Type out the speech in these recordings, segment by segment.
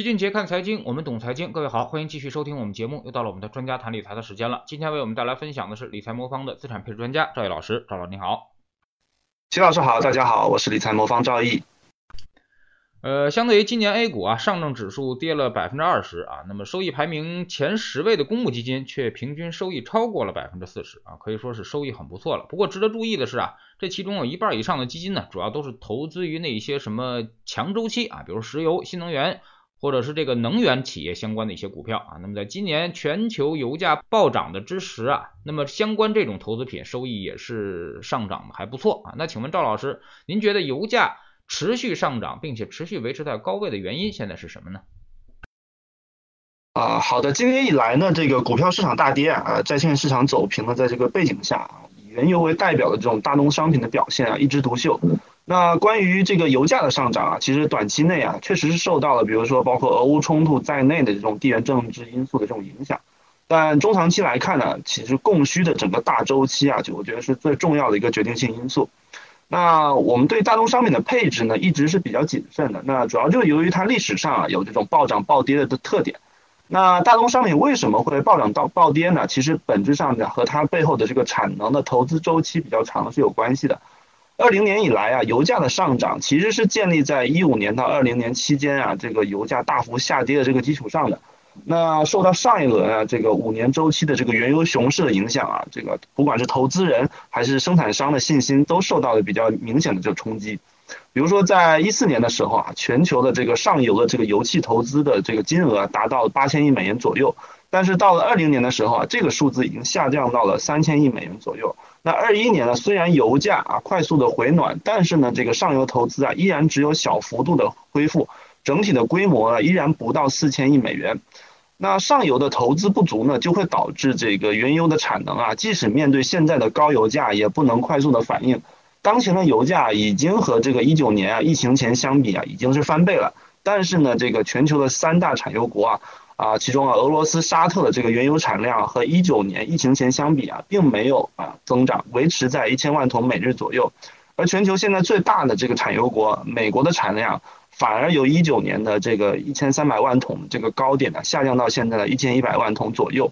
齐俊杰看财经，我们懂财经。各位好，欢迎继续收听我们节目。又到了我们的专家谈理财的时间了。今天为我们带来分享的是理财魔方的资产配置专家赵毅老师。赵老师你好，齐老师好，大家好，我是理财魔方赵毅。呃，相对于今年 A 股啊，上证指数跌了百分之二十啊，那么收益排名前十位的公募基金却平均收益超过了百分之四十啊，可以说是收益很不错了。不过值得注意的是啊，这其中有一半以上的基金呢，主要都是投资于那些什么强周期啊，比如石油、新能源。或者是这个能源企业相关的一些股票啊，那么在今年全球油价暴涨的之时啊，那么相关这种投资品收益也是上涨的还不错啊。那请问赵老师，您觉得油价持续上涨并且持续维持在高位的原因现在是什么呢？啊，好的，今年以来呢，这个股票市场大跌啊，债券市场走平的，在这个背景下，以原油为代表的这种大宗商品的表现啊，一枝独秀。那关于这个油价的上涨啊，其实短期内啊，确实是受到了，比如说包括俄乌冲突在内的这种地缘政治因素的这种影响。但中长期来看呢，其实供需的整个大周期啊，就我觉得是最重要的一个决定性因素。那我们对大宗商品的配置呢，一直是比较谨慎的。那主要就是由于它历史上啊有这种暴涨暴跌的的特点。那大宗商品为什么会暴涨到暴跌呢？其实本质上呢，和它背后的这个产能的投资周期比较长是有关系的。二零年以来啊，油价的上涨其实是建立在一五年到二零年期间啊，这个油价大幅下跌的这个基础上的。那受到上一轮啊这个五年周期的这个原油熊市的影响啊，这个不管是投资人还是生产商的信心都受到了比较明显的这个冲击。比如说在一四年的时候啊，全球的这个上游的这个油气投资的这个金额达到八千亿美元左右，但是到了二零年的时候啊，这个数字已经下降到了三千亿美元左右。那二一年呢，虽然油价啊快速的回暖，但是呢，这个上游投资啊依然只有小幅度的恢复，整体的规模啊依然不到四千亿美元。那上游的投资不足呢，就会导致这个原油的产能啊，即使面对现在的高油价，也不能快速的反应。当前的油价已经和这个一九年啊疫情前相比啊，已经是翻倍了。但是呢，这个全球的三大产油国啊。啊，其中啊，俄罗斯、沙特的这个原油产量和一九年疫情前相比啊，并没有啊增长，维持在一千万桶每日左右。而全球现在最大的这个产油国美国的产量，反而由一九年的这个一千三百万桶这个高点呢，下降到现在的一千一百万桶左右。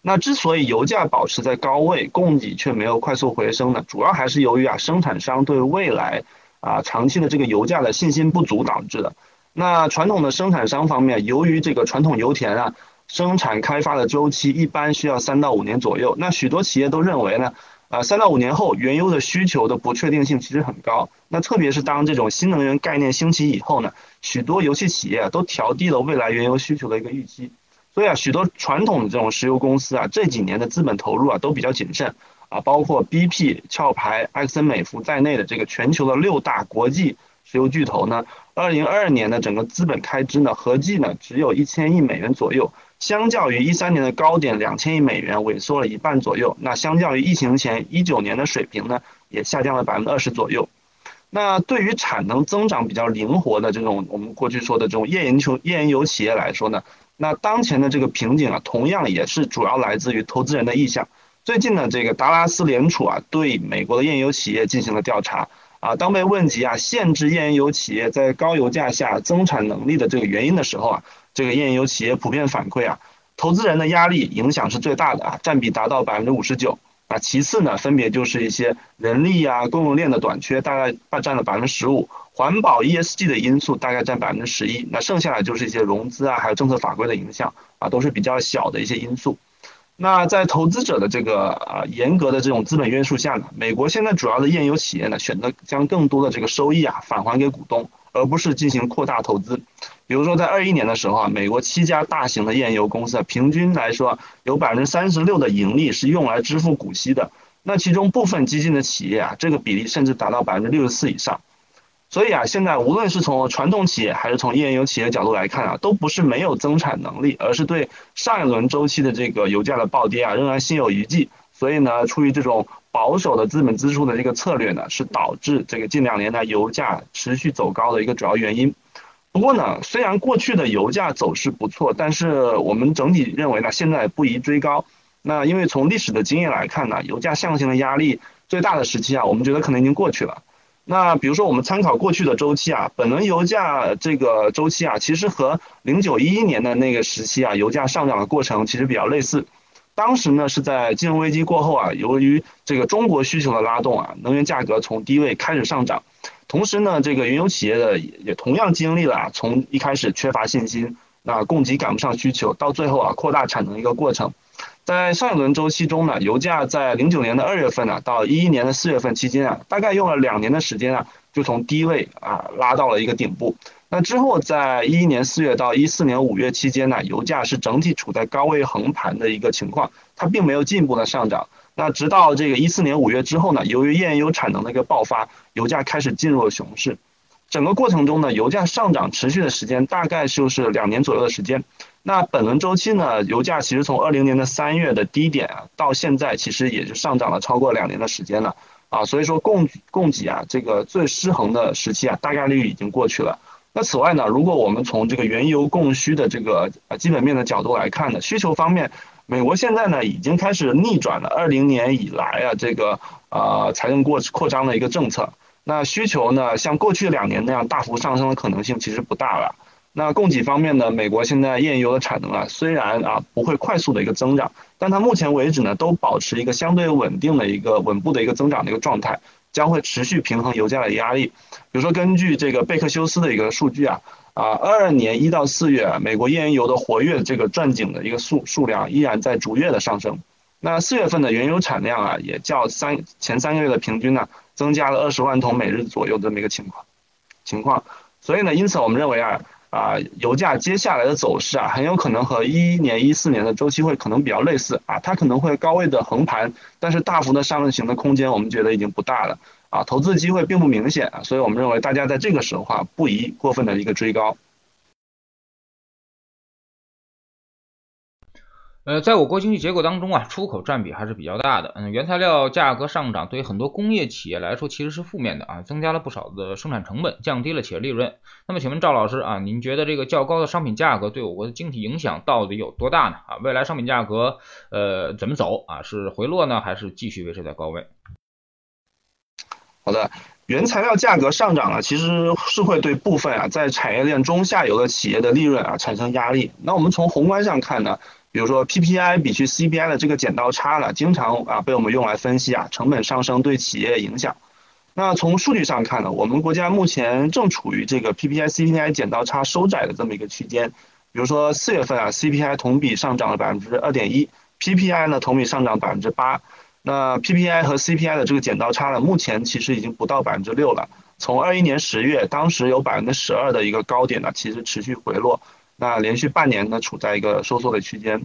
那之所以油价保持在高位，供给却没有快速回升呢，主要还是由于啊，生产商对未来啊长期的这个油价的信心不足导致的。那传统的生产商方面，由于这个传统油田啊，生产开发的周期一般需要三到五年左右。那许多企业都认为呢，啊，三到五年后原油的需求的不确定性其实很高。那特别是当这种新能源概念兴起以后呢，许多油气企业都调低了未来原油需求的一个预期。所以啊，许多传统的这种石油公司啊，这几年的资本投入啊都比较谨慎啊，包括 BP、壳牌、埃克森美孚在内的这个全球的六大国际。石油巨头呢，二零二二年的整个资本开支呢，合计呢只有一千亿美元左右，相较于一三年的高点两千亿美元，萎缩了一半左右。那相较于疫情前一九年的水平呢，也下降了百分之二十左右。那对于产能增长比较灵活的这种我们过去说的这种页岩油页岩油企业来说呢，那当前的这个瓶颈啊，同样也是主要来自于投资人的意向。最近呢，这个达拉斯联储啊，对美国的页岩油企业进行了调查。啊，当被问及啊限制页岩油企业在高油价下增产能力的这个原因的时候啊，这个页岩油企业普遍反馈啊，投资人的压力影响是最大的啊，占比达到百分之五十九啊。其次呢，分别就是一些人力啊、供应链的短缺，大概占了百分之十五，环保 ESG 的因素大概占百分之十一，那剩下的就是一些融资啊，还有政策法规的影响啊，都是比较小的一些因素。那在投资者的这个啊严格的这种资本约束下呢，美国现在主要的页游企业呢选择将更多的这个收益啊返还给股东，而不是进行扩大投资。比如说在二一年的时候啊，美国七家大型的页游公司啊平均来说有百分之三十六的盈利是用来支付股息的，那其中部分基金的企业啊，这个比例甚至达到百分之六十四以上。所以啊，现在无论是从传统企业还是从页岩油企业角度来看啊，都不是没有增产能力，而是对上一轮周期的这个油价的暴跌啊，仍然心有余悸。所以呢，出于这种保守的资本支出的这个策略呢，是导致这个近两年呢油价持续走高的一个主要原因。不过呢，虽然过去的油价走势不错，但是我们整体认为呢，现在不宜追高。那因为从历史的经验来看呢，油价上行的压力最大的时期啊，我们觉得可能已经过去了。那比如说我们参考过去的周期啊，本轮油价这个周期啊，其实和零九一一年的那个时期啊，油价上涨的过程其实比较类似。当时呢是在金融危机过后啊，由于这个中国需求的拉动啊，能源价格从低位开始上涨，同时呢，这个原油企业的也同样经历了啊从一开始缺乏信心，那供给赶不上需求，到最后啊扩大产能一个过程。在上一轮周期中呢，油价在零九年的二月份呢到一一年的四月份期间啊，大概用了两年的时间啊，就从低位啊拉到了一个顶部。那之后，在一一年四月到一四年五月期间呢，油价是整体处在高位横盘的一个情况，它并没有进一步的上涨。那直到这个一四年五月之后呢，由于页岩油产能的一个爆发，油价开始进入了熊市。整个过程中呢，油价上涨持续的时间大概就是两年左右的时间。那本轮周期呢，油价其实从二零年的三月的低点啊，到现在其实也就上涨了超过两年的时间了啊。所以说供供给啊，这个最失衡的时期啊，大概率已经过去了。那此外呢，如果我们从这个原油供需的这个呃基本面的角度来看呢，需求方面，美国现在呢已经开始逆转了二零年以来啊这个呃财政过扩张的一个政策，那需求呢像过去两年那样大幅上升的可能性其实不大了。那供给方面呢，美国现在页岩油的产能啊虽然啊不会快速的一个增长，但它目前为止呢都保持一个相对稳定的一个稳步的一个增长的一个状态。将会持续平衡油价的压力。比如说，根据这个贝克休斯的一个数据啊，啊，二二年一到四月，美国页岩油的活跃这个钻井的一个数数量依然在逐月的上升。那四月份的原油产量啊，也较三前三个月的平均呢，增加了二十万桶每日左右这么一个情况情况。所以呢，因此我们认为啊。啊，油价接下来的走势啊，很有可能和一一年、一四年的周期会可能比较类似啊，它可能会高位的横盘，但是大幅的上行的空间我们觉得已经不大了啊，投资机会并不明显啊，所以我们认为大家在这个时候啊，不宜过分的一个追高。呃，在我国经济结构当中啊，出口占比还是比较大的。嗯，原材料价格上涨对于很多工业企业来说其实是负面的啊，增加了不少的生产成本，降低了企业利润。那么，请问赵老师啊，您觉得这个较高的商品价格对我国的经济影响到底有多大呢？啊，未来商品价格呃怎么走啊？是回落呢，还是继续维持在高位？好的，原材料价格上涨啊，其实是会对部分啊在产业链中下游的企业的利润啊产生压力。那我们从宏观上看呢？比如说 PPI 比去 CPI 的这个剪刀差呢，经常啊被我们用来分析啊成本上升对企业影响。那从数据上看呢，我们国家目前正处于这个 PPI CPI 剪刀差收窄的这么一个区间。比如说四月份啊 CPI 同比上涨了百分之二点一，PPI 呢同比上涨百分之八。那 PPI 和 CPI 的这个剪刀差呢，目前其实已经不到百分之六了。从二一年十月当时有百分之十二的一个高点呢，其实持续回落。那连续半年呢处在一个收缩的区间，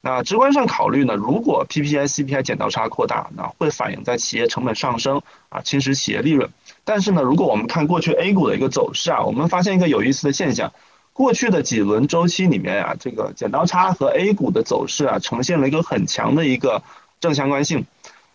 那直观上考虑呢，如果 PPI CPI 剪刀差扩大，那会反映在企业成本上升啊，侵蚀企业利润。但是呢，如果我们看过去 A 股的一个走势啊，我们发现一个有意思的现象，过去的几轮周期里面啊，这个剪刀差和 A 股的走势啊，呈现了一个很强的一个正相关性。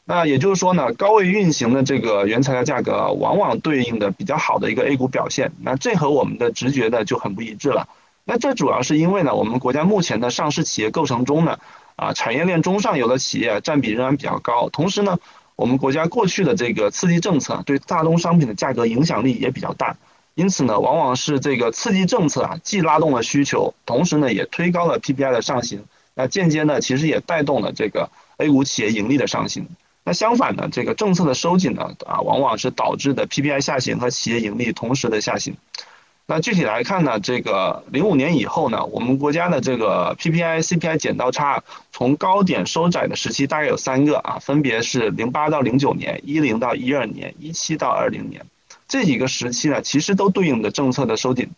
那也就是说呢，高位运行的这个原材料价格，往往对应的比较好的一个 A 股表现。那这和我们的直觉呢就很不一致了。那这主要是因为呢，我们国家目前的上市企业构成中呢，啊，产业链中上游的企业占比仍然比较高。同时呢，我们国家过去的这个刺激政策对大宗商品的价格影响力也比较大。因此呢，往往是这个刺激政策啊，既拉动了需求，同时呢，也推高了 PPI 的上行。那间接呢，其实也带动了这个 A 股企业盈利的上行。那相反呢，这个政策的收紧呢，啊，往往是导致的 PPI 下行和企业盈利同时的下行。那具体来看呢，这个零五年以后呢，我们国家的这个 PPI CPI 剪刀差从高点收窄的时期大概有三个啊，分别是零八到零九年、一零到一二年、一七到二零年这几个时期呢，其实都对应的政策的收紧。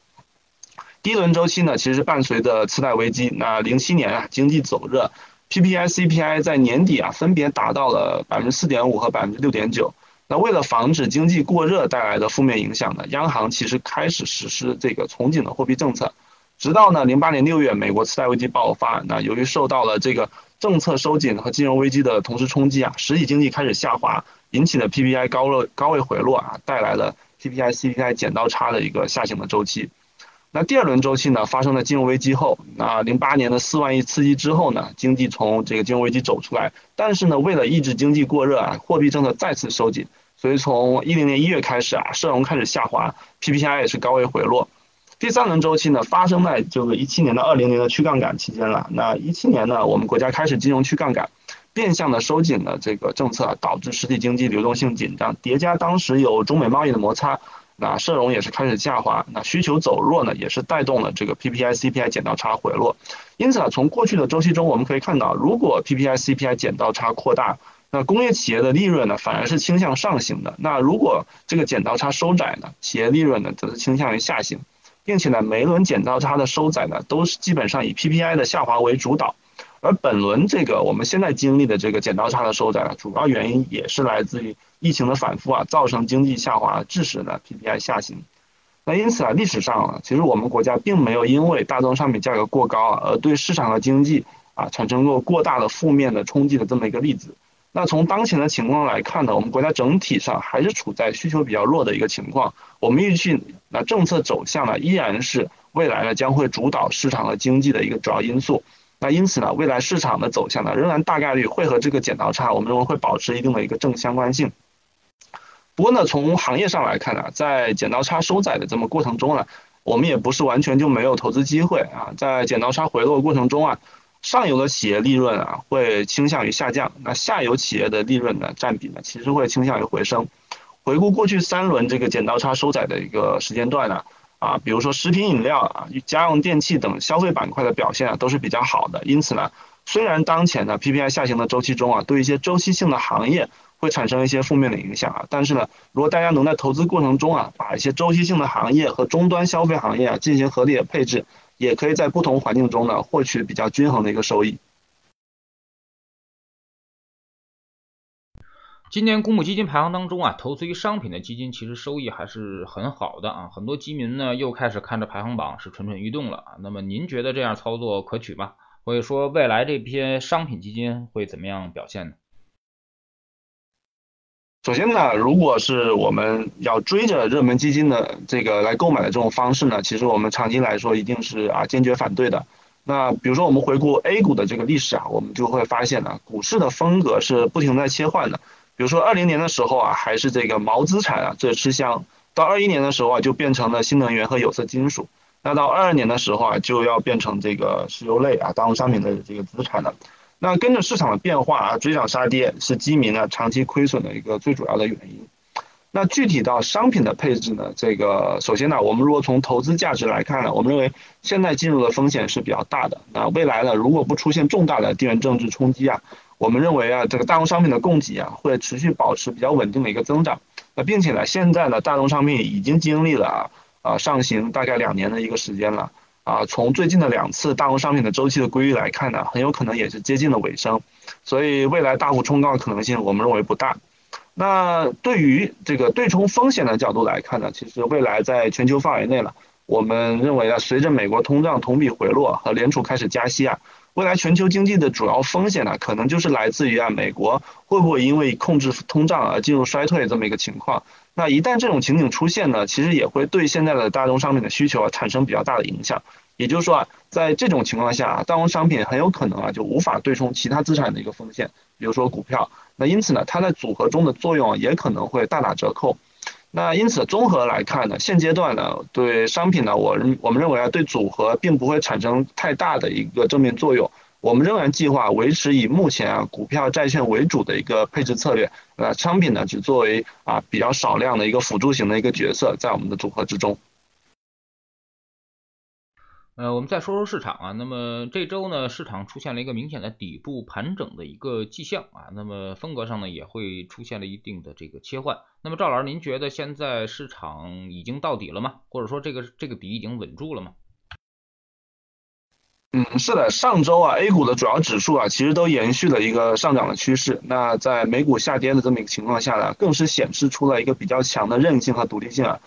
第一轮周期呢，其实伴随着次贷危机，那零七年啊经济走热，PPI CPI 在年底啊分别达到了百分之四点五和百分之六点九。那为了防止经济过热带来的负面影响呢，央行其实开始实施这个从紧的货币政策，直到呢零八年六月美国次贷危机爆发，那由于受到了这个政策收紧和金融危机的同时冲击啊，实体经济开始下滑，引起的 PPI 高热高位回落啊，带来了 PPI CPI 剪刀差的一个下行的周期。那第二轮周期呢，发生了金融危机后，那零八年的四万亿刺激之后呢，经济从这个金融危机走出来，但是呢，为了抑制经济过热啊，货币政策再次收紧。所以从一零年一月开始啊，社融开始下滑，PPI 也是高位回落。第三轮周期呢，发生在这个一七年到二零年的去杠杆期间了。那一七年呢，我们国家开始金融去杠杆，变相的收紧了这个政策，导致实体经济流动性紧张，叠加当时有中美贸易的摩擦，那社融也是开始下滑，那需求走弱呢，也是带动了这个 PPI CPI 剪刀差回落。因此啊，从过去的周期中我们可以看到，如果 PPI CPI 剪刀差扩大，那工业企业的利润呢，反而是倾向上行的。那如果这个剪刀差收窄呢，企业利润呢，则是倾向于下行。并且呢，每一轮剪刀差的收窄呢，都是基本上以 PPI 的下滑为主导，而本轮这个我们现在经历的这个剪刀差的收窄呢，主要原因也是来自于疫情的反复啊，造成经济下滑，致使呢 PPI 下行。那因此啊，历史上啊，其实我们国家并没有因为大宗商品价格过高，而对市场和经济啊产生过过大的负面的冲击的这么一个例子。那从当前的情况来看呢，我们国家整体上还是处在需求比较弱的一个情况。我们预计，那政策走向呢，依然是未来呢将会主导市场和经济的一个主要因素。那因此呢，未来市场的走向呢，仍然大概率会和这个剪刀差，我们认为会保持一定的一个正相关性。不过呢，从行业上来看呢，在剪刀差收窄的这么过程中呢，我们也不是完全就没有投资机会啊。在剪刀差回落过程中啊。上游的企业利润啊会倾向于下降，那下游企业的利润呢占比呢其实会倾向于回升。回顾过去三轮这个剪刀差收窄的一个时间段呢，啊比如说食品饮料啊、家用电器等消费板块的表现啊都是比较好的。因此呢，虽然当前呢 PPI 下行的周期中啊，对一些周期性的行业会产生一些负面的影响啊，但是呢，如果大家能在投资过程中啊，把一些周期性的行业和终端消费行业啊进行合理的配置。也可以在不同环境中呢获取比较均衡的一个收益。今年公募基金排行当中啊，投资于商品的基金其实收益还是很好的啊，很多基民呢又开始看着排行榜是蠢蠢欲动了啊。那么您觉得这样操作可取吗？或者说未来这批商品基金会怎么样表现呢？首先呢，如果是我们要追着热门基金的这个来购买的这种方式呢，其实我们长期来说一定是啊坚决反对的。那比如说我们回顾 A 股的这个历史啊，我们就会发现呢，股市的风格是不停在切换的。比如说二零年的时候啊，还是这个毛资产啊最吃香，到二一年的时候啊，就变成了新能源和有色金属。那到二二年的时候啊，就要变成这个石油类啊当商品的这个资产了。那跟着市场的变化啊，追涨杀跌是基民呢长期亏损的一个最主要的原因。那具体到商品的配置呢，这个首先呢，我们如果从投资价值来看呢，我们认为现在进入的风险是比较大的。那未来呢，如果不出现重大的地缘政治冲击啊，我们认为啊，这个大宗商品的供给啊会持续保持比较稳定的一个增长。那并且呢，现在呢，大宗商品已经经历了啊上行大概两年的一个时间了。啊，从最近的两次大宗商品的周期的规律来看呢，很有可能也是接近了尾声，所以未来大幅冲高的可能性，我们认为不大。那对于这个对冲风险的角度来看呢，其实未来在全球范围内了，我们认为啊，随着美国通胀同比回落和联储开始加息啊，未来全球经济的主要风险呢，可能就是来自于啊，美国会不会因为控制通胀而进入衰退这么一个情况。那一旦这种情景出现呢，其实也会对现在的大宗商品的需求啊产生比较大的影响。也就是说啊，在这种情况下，大宗商品很有可能啊就无法对冲其他资产的一个风险，比如说股票。那因此呢，它在组合中的作用也可能会大打折扣。那因此综合来看呢，现阶段呢对商品呢，我我们认为啊对组合并不会产生太大的一个正面作用。我们仍然计划维持以目前啊股票、债券为主的一个配置策略，呃，商品呢只作为啊比较少量的一个辅助型的一个角色，在我们的组合之中。呃，我们再说说市场啊，那么这周呢，市场出现了一个明显的底部盘整的一个迹象啊，那么风格上呢也会出现了一定的这个切换。那么赵老师，您觉得现在市场已经到底了吗？或者说这个这个底已经稳住了吗？嗯，是的，上周啊，A 股的主要指数啊，其实都延续了一个上涨的趋势。那在美股下跌的这么一个情况下呢，更是显示出了一个比较强的韧性和独立性啊。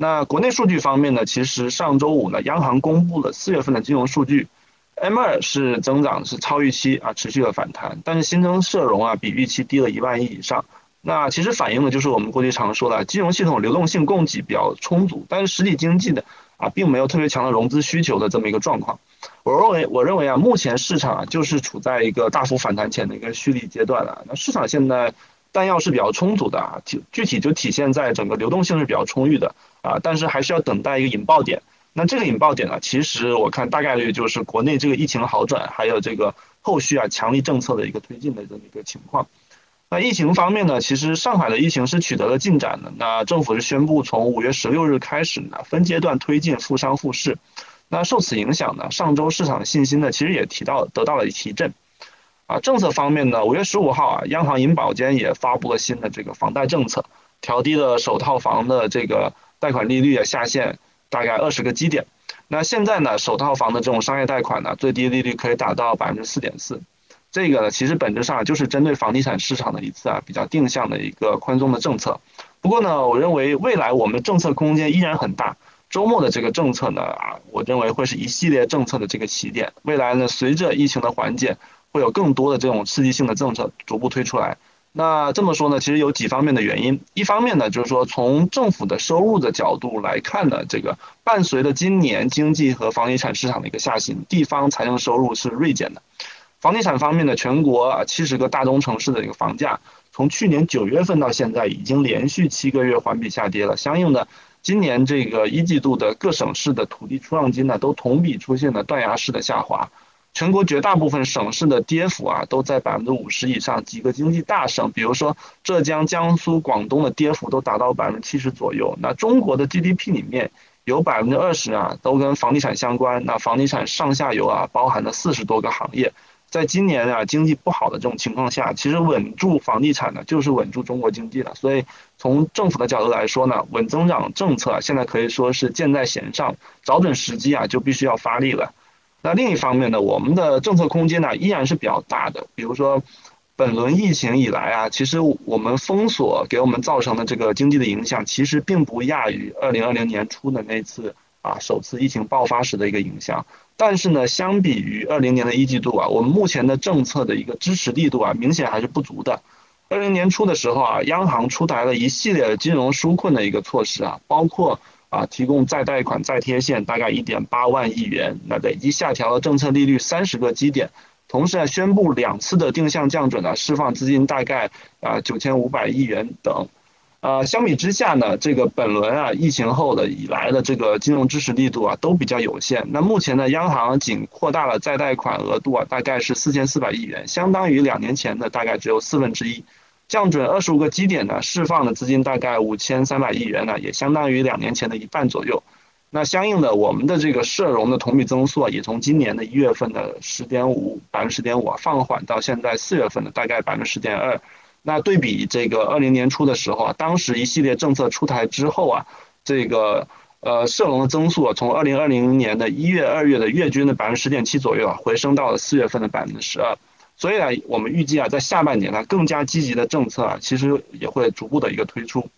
那国内数据方面呢，其实上周五呢，央行公布了四月份的金融数据，M2 是增长是超预期啊，持续的反弹，但是新增社融啊，比预期低了一万亿以上。那其实反映的就是我们过去常说的，金融系统流动性供给比较充足，但是实体经济的啊，并没有特别强的融资需求的这么一个状况。我认为，我认为啊，目前市场啊，就是处在一个大幅反弹前的一个蓄力阶段了。那市场现在弹药是比较充足的啊，具具体就体现在整个流动性是比较充裕的啊，但是还是要等待一个引爆点。那这个引爆点呢，其实我看大概率就是国内这个疫情好转，还有这个后续啊强力政策的一个推进的这么一个情况。那疫情方面呢，其实上海的疫情是取得了进展的。那政府是宣布从五月十六日开始呢，分阶段推进复商复市。那受此影响呢，上周市场信心呢，其实也提到得到了提振。啊，政策方面呢，五月十五号啊，央行银保监也发布了新的这个房贷政策，调低了首套房的这个贷款利率啊下限大概二十个基点。那现在呢，首套房的这种商业贷款呢，最低利率可以达到百分之四点四。这个呢，其实本质上就是针对房地产市场的一次啊比较定向的一个宽松的政策。不过呢，我认为未来我们的政策空间依然很大。周末的这个政策呢啊，我认为会是一系列政策的这个起点。未来呢，随着疫情的缓解，会有更多的这种刺激性的政策逐步推出来。那这么说呢，其实有几方面的原因。一方面呢，就是说从政府的收入的角度来看呢，这个伴随着今年经济和房地产市场的一个下行，地方财政收入是锐减的。房地产方面呢，全国啊七十个大中城市的一个房价，从去年九月份到现在，已经连续七个月环比下跌了。相应的，今年这个一季度的各省市的土地出让金呢，都同比出现了断崖式的下滑。全国绝大部分省市的跌幅啊，都在百分之五十以上。几个经济大省，比如说浙江、江苏、广东的跌幅都达到百分之七十左右。那中国的 GDP 里面有百分之二十啊，都跟房地产相关。那房地产上下游啊，包含了四十多个行业。在今年啊经济不好的这种情况下，其实稳住房地产呢，就是稳住中国经济了。所以从政府的角度来说呢，稳增长政策现在可以说是箭在弦上，找准时机啊就必须要发力了。那另一方面呢，我们的政策空间呢依然是比较大的。比如说，本轮疫情以来啊，其实我们封锁给我们造成的这个经济的影响，其实并不亚于二零二零年初的那次啊首次疫情爆发时的一个影响。但是呢，相比于二零年的一季度啊，我们目前的政策的一个支持力度啊，明显还是不足的。二零年初的时候啊，央行出台了一系列金融纾困的一个措施啊，包括啊提供再贷款再贴现大概一点八万亿元，那累计下调了政策利率三十个基点，同时啊宣布两次的定向降准啊，释放资金大概啊九千五百亿元等。呃，相比之下呢，这个本轮啊疫情后的以来的这个金融支持力度啊都比较有限。那目前呢，央行仅扩大了再贷款额度啊，大概是四千四百亿元，相当于两年前的大概只有四分之一。降准二十五个基点呢，释放的资金大概五千三百亿元呢，也相当于两年前的一半左右。那相应的，我们的这个社融的同比增速啊，也从今年的一月份的十点五百分之十点五啊，放缓到现在四月份的大概百分之十点二。那对比这个二零年初的时候啊，当时一系列政策出台之后啊，这个呃社融的增速啊，从二零二零年的一月、二月的月均的百分之十点七左右啊，回升到了四月份的百分之十二。所以啊，我们预计啊，在下半年呢，更加积极的政策啊，其实也会逐步的一个推出。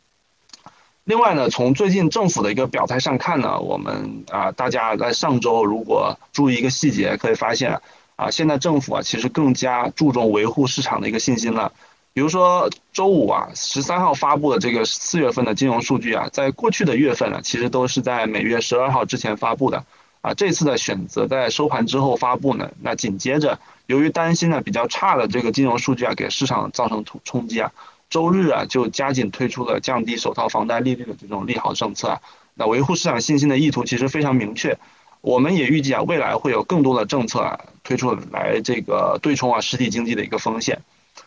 另外呢，从最近政府的一个表态上看呢，我们啊，大家在上周如果注意一个细节，可以发现啊，现在政府啊，其实更加注重维护市场的一个信心了。比如说周五啊，十三号发布的这个四月份的金融数据啊，在过去的月份呢，其实都是在每月十二号之前发布的啊。这次的选择在收盘之后发布呢，那紧接着由于担心呢比较差的这个金融数据啊，给市场造成冲冲击啊，周日啊就加紧推出了降低首套房贷利率的这种利好政策啊。那维护市场信心的意图其实非常明确。我们也预计啊，未来会有更多的政策啊推出来这个对冲啊实体经济的一个风险。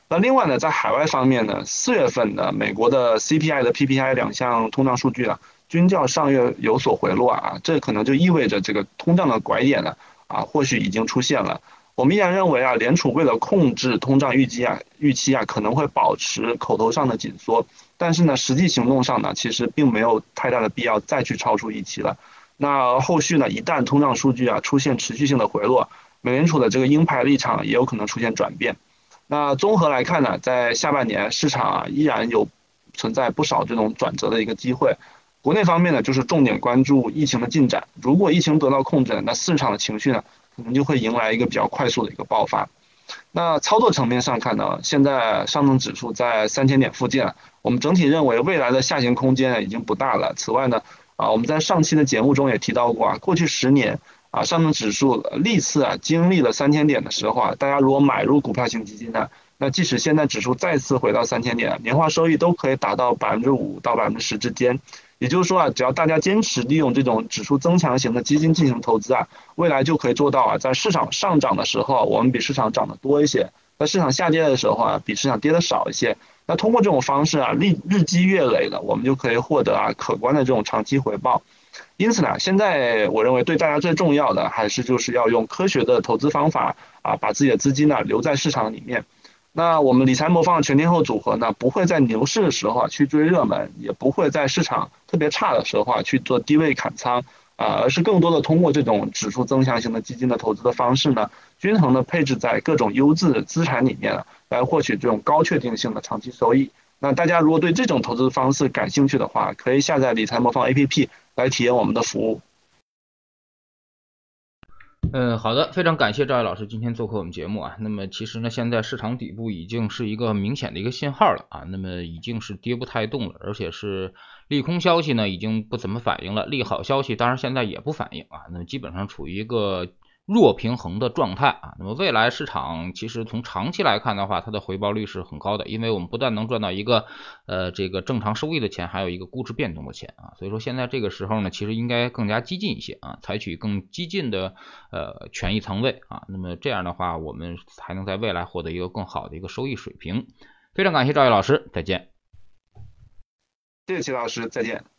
那另外呢，在海外方面呢，四月份的美国的 CPI 的 PPI 两项通胀数据啊，均较上月有所回落啊，这可能就意味着这个通胀的拐点呢啊，或许已经出现了。我们依然认为啊，联储为了控制通胀预计啊，预期啊可能会保持口头上的紧缩，但是呢，实际行动上呢，其实并没有太大的必要再去超出预期了。那后续呢，一旦通胀数据啊出现持续性的回落，美联储的这个鹰派立场也有可能出现转变。那综合来看呢，在下半年市场啊依然有存在不少这种转折的一个机会。国内方面呢，就是重点关注疫情的进展。如果疫情得到控制，那市场的情绪呢，可能就会迎来一个比较快速的一个爆发。那操作层面上看呢，现在上证指数在三千点附近，我们整体认为未来的下行空间已经不大了。此外呢，啊我们在上期的节目中也提到过啊，过去十年。啊，上证指数历次啊经历了三千点的时候啊，大家如果买入股票型基金呢，那即使现在指数再次回到三千点，年化收益都可以达到百分之五到百分之十之间。也就是说啊，只要大家坚持利用这种指数增强型的基金进行投资啊，未来就可以做到啊，在市场上涨的时候，我们比市场涨得多一些；在市场下跌的时候啊，比市场跌的少一些。那通过这种方式啊，日日积月累的，我们就可以获得啊可观的这种长期回报。因此呢，现在我认为对大家最重要的还是就是要用科学的投资方法啊，把自己的资金呢留在市场里面。那我们理财魔方全天候组合呢，不会在牛市的时候啊去追热门，也不会在市场特别差的时候啊去做低位砍仓啊，而是更多的通过这种指数增强型的基金的投资的方式呢，均衡的配置在各种优质的资产里面，来获取这种高确定性的长期收益。那大家如果对这种投资方式感兴趣的话，可以下载理财魔方 APP 来体验我们的服务。嗯，好的，非常感谢赵毅老师今天做客我们节目啊。那么其实呢，现在市场底部已经是一个明显的一个信号了啊，那么已经是跌不太动了，而且是利空消息呢已经不怎么反应了，利好消息当然现在也不反应啊，那么基本上处于一个。弱平衡的状态啊，那么未来市场其实从长期来看的话，它的回报率是很高的，因为我们不但能赚到一个呃这个正常收益的钱，还有一个估值变动的钱啊，所以说现在这个时候呢，其实应该更加激进一些啊，采取更激进的呃权益仓位啊，那么这样的话，我们才能在未来获得一个更好的一个收益水平。非常感谢赵毅老师，再见。谢谢齐老师，再见。